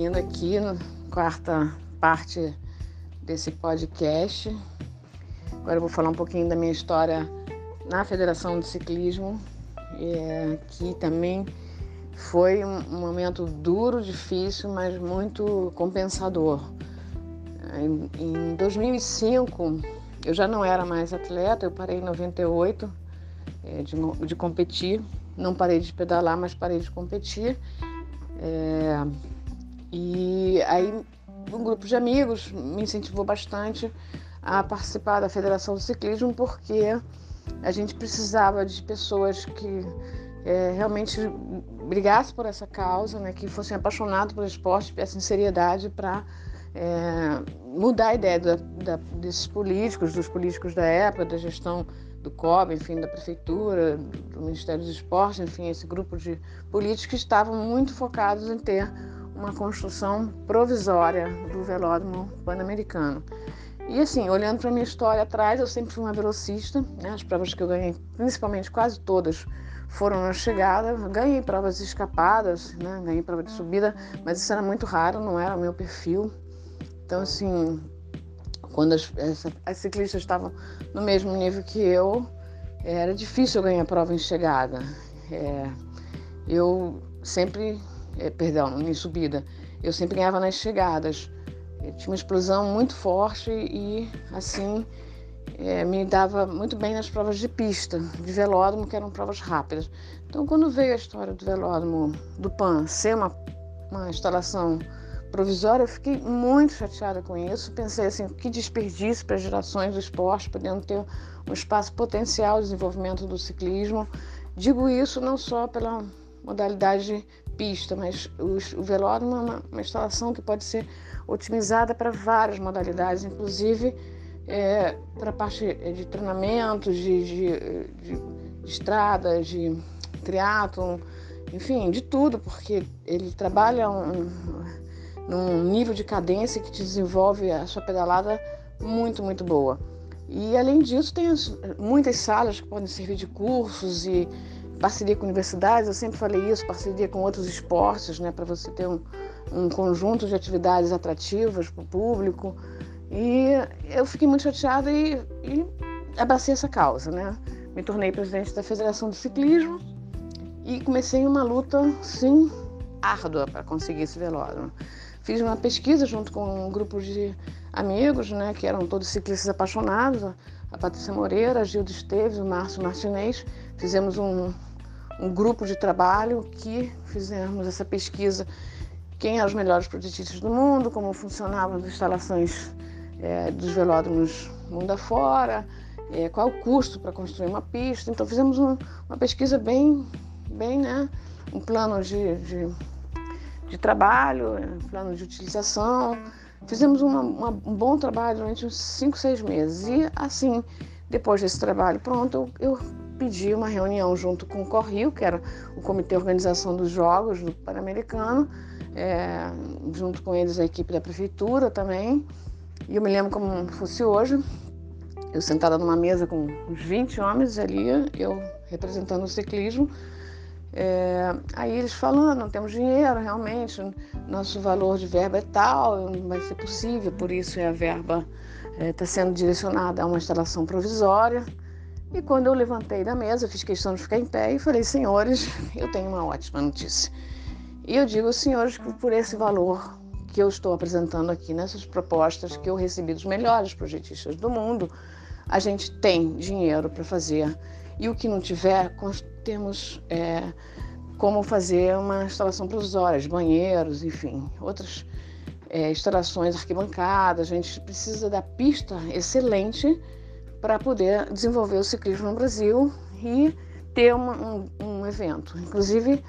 seguindo aqui na quarta parte desse podcast. Agora eu vou falar um pouquinho da minha história na Federação de Ciclismo, é, que também foi um momento duro, difícil, mas muito compensador. Em, em 2005, eu já não era mais atleta, eu parei em 98 é, de, de competir. Não parei de pedalar, mas parei de competir. É, e aí um grupo de amigos me incentivou bastante a participar da Federação do Ciclismo porque a gente precisava de pessoas que é, realmente brigassem por essa causa, né, que fossem apaixonados pelo esporte, tivessem seriedade para é, mudar a ideia da, da, desses políticos, dos políticos da época, da gestão do COB, enfim, da prefeitura, do Ministério dos Esportes, enfim, esse grupo de políticos que estavam muito focados em ter uma construção provisória do velódromo pan-americano. E assim, olhando para minha história atrás, eu sempre fui uma velocista, né? as provas que eu ganhei, principalmente quase todas, foram na chegada. Ganhei provas escapadas, né? ganhei prova de subida, mas isso era muito raro, não era o meu perfil. Então, assim, quando as, as ciclistas estavam no mesmo nível que eu, era difícil eu ganhar prova em chegada. É, eu sempre, é, perdão, em subida, eu sempre ganhava nas chegadas. Eu tinha uma explosão muito forte e, assim, é, me dava muito bem nas provas de pista, de velódromo, que eram provas rápidas. Então, quando veio a história do velódromo do PAN ser uma, uma instalação provisória, eu fiquei muito chateada com isso. Pensei assim, que desperdício para as gerações do esporte, podendo ter um espaço potencial de desenvolvimento do ciclismo. Digo isso não só pela modalidade pista, mas o, velódromo é uma, uma, instalação que pode ser otimizada para várias modalidades, inclusive é, para a parte de treinamento, de, de, de, de de triatlon, enfim, de tudo, porque ele trabalha um, num nível de cadência que te desenvolve a sua pedalada muito, muito boa. E além disso, tem as, muitas salas que podem servir de cursos e parceria com universidades, eu sempre falei isso, parceria com outros esportes, né, para você ter um, um conjunto de atividades atrativas para o público. E eu fiquei muito chateada e, e abracei essa causa, né? Me tornei presidente da Federação de Ciclismo e comecei uma luta, sim, árdua para conseguir esse velódromo. Fiz uma pesquisa junto com um grupo de amigos, né, que eram todos ciclistas apaixonados, a Patrícia Moreira, a Gildo Esteves, o Márcio Martinez. Fizemos um, um grupo de trabalho que fizemos essa pesquisa quem eram os melhores projetistas do mundo, como funcionavam as instalações é, dos velódromos mundo afora, é, qual o custo para construir uma pista. Então fizemos um, uma pesquisa bem, bem, né, um plano de, de de trabalho, é, plano de utilização. Fizemos uma, uma, um bom trabalho durante uns 5, 6 meses. E assim, depois desse trabalho pronto, eu, eu pedi uma reunião junto com o Corrio, que era o Comitê de Organização dos Jogos do Pan-Americano, é, junto com eles a equipe da prefeitura também. E eu me lembro como fosse hoje, eu sentada numa mesa com uns 20 homens ali, eu representando o ciclismo, é, aí eles falando, não temos dinheiro, realmente, nosso valor de verba é tal, não vai ser possível, por isso a verba está é, tá sendo direcionada a uma instalação provisória. E quando eu levantei da mesa, fiz questão de ficar em pé e falei, senhores, eu tenho uma ótima notícia. E eu digo, senhores, que por esse valor que eu estou apresentando aqui nessas propostas que eu recebi dos melhores projetistas do mundo, a gente tem dinheiro para fazer. E o que não tiver, temos é, como fazer uma instalação provisória, banheiros, enfim, outras é, instalações, arquibancadas. A gente precisa da pista excelente para poder desenvolver o ciclismo no Brasil e ter uma, um, um, evento. Inclusive,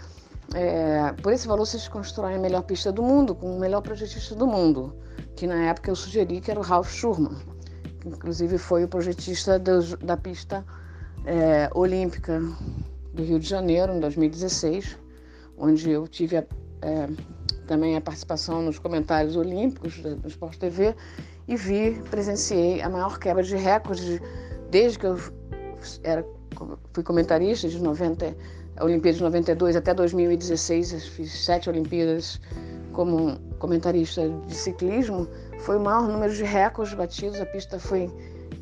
é, por esse valor, vocês constroem a melhor pista do mundo, com o melhor projetista do mundo, que na época eu sugeri que era o Ralf Schurman, que inclusive foi o projetista do, da pista é, olímpica do Rio de Janeiro, em 2016, onde eu tive a, é, também a participação nos comentários olímpicos do Sport TV e vi, presenciei a maior quebra de recordes desde que eu era, fui comentarista de 90, a Olimpíada de 92 até 2016, fiz sete Olimpíadas como comentarista de ciclismo, foi o maior número de recordes batidos. A pista foi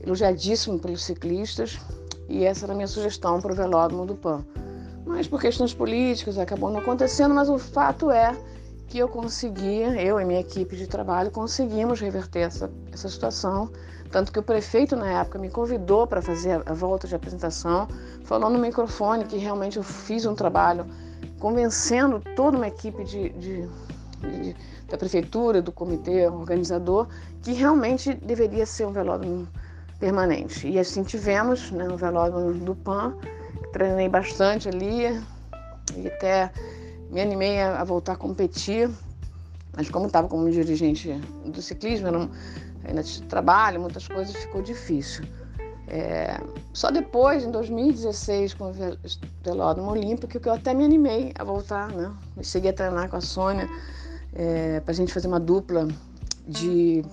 elogiadíssima pelos ciclistas e essa era a minha sugestão para o velódromo do PAN. Mas por questões políticas acabou não acontecendo, mas o fato é que eu conseguia, eu e minha equipe de trabalho, conseguimos reverter essa, essa situação. Tanto que o prefeito, na época, me convidou para fazer a volta de apresentação, falou no microfone que realmente eu fiz um trabalho convencendo toda uma equipe de, de, de, da prefeitura, do comitê organizador, que realmente deveria ser um velódromo permanente. E assim tivemos, né, o velódromo do PAN, treinei bastante ali e até me animei a, a voltar a competir, mas como estava como dirigente do ciclismo, era ainda tinha trabalho, muitas coisas, ficou difícil. É, só depois, em 2016, com o Velódromo Olímpico, que eu até me animei a voltar, né? Eu cheguei a treinar com a Sônia é, para a gente fazer uma dupla de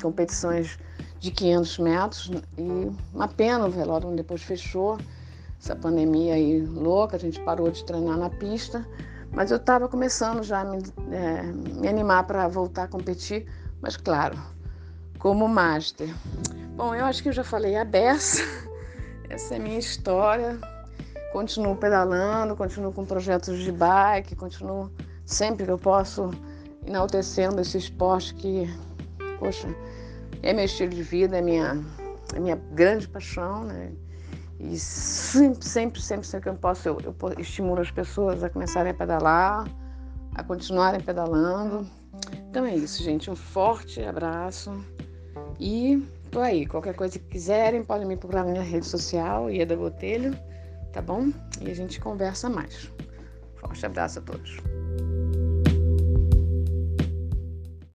competições de 500 metros e uma pena o velódromo depois fechou, essa pandemia aí louca, a gente parou de treinar na pista, mas eu estava começando já a me, é, me animar para voltar a competir, mas claro, como master. Bom, eu acho que eu já falei a beça, essa é a minha história. Continuo pedalando, continuo com projetos de bike, continuo sempre que eu posso enaltecendo esse esporte que, poxa, é meu estilo de vida, é minha, é minha grande paixão, né? E sempre, sempre, sempre, sempre que eu posso, eu, eu estimulo as pessoas a começarem a pedalar, a continuarem pedalando. Então é isso, gente. Um forte abraço e tô aí. Qualquer coisa que quiserem, podem me procurar na minha rede social, Ieda Botelho, tá bom? E a gente conversa mais. Forte abraço a todos.